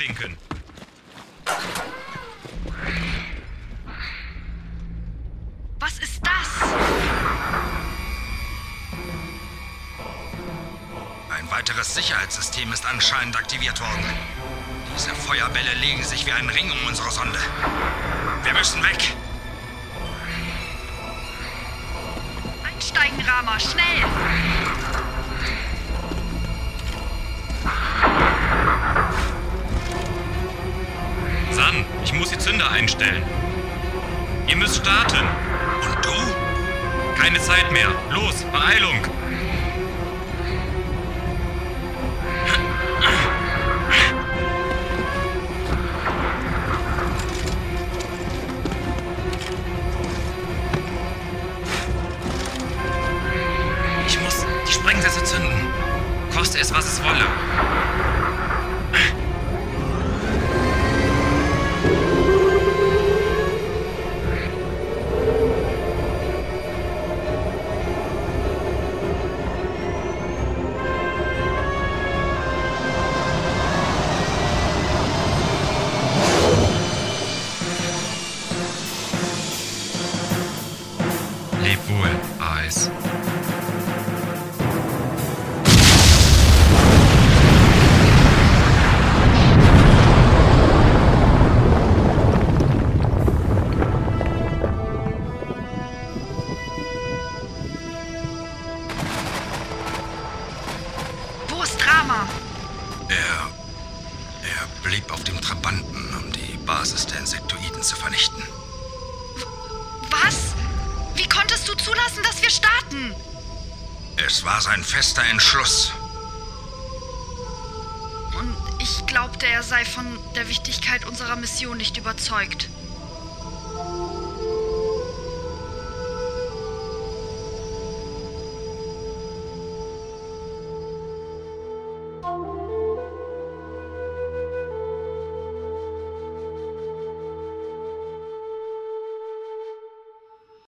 Schließklinken. Was ist das? Ein weiteres Sicherheitssystem ist anscheinend aktiviert worden. Diese Feuerbälle legen sich wie ein Ring um unsere Sonde. Wir müssen weg. Einsteigen, Rama, schnell! Zünder einstellen. Ihr müsst starten. Und du? Keine Zeit mehr. Los, Beeilung. Ich muss die Sprengsätze zünden. Koste es, was es wolle. Leb wohl, Eis. Wo ist Rama? Er. Er blieb auf dem Trabanten, um die Basis der Insektoiden zu vernichten konntest du zulassen, dass wir starten? Es war sein fester Entschluss. Und ich glaubte, er sei von der Wichtigkeit unserer Mission nicht überzeugt.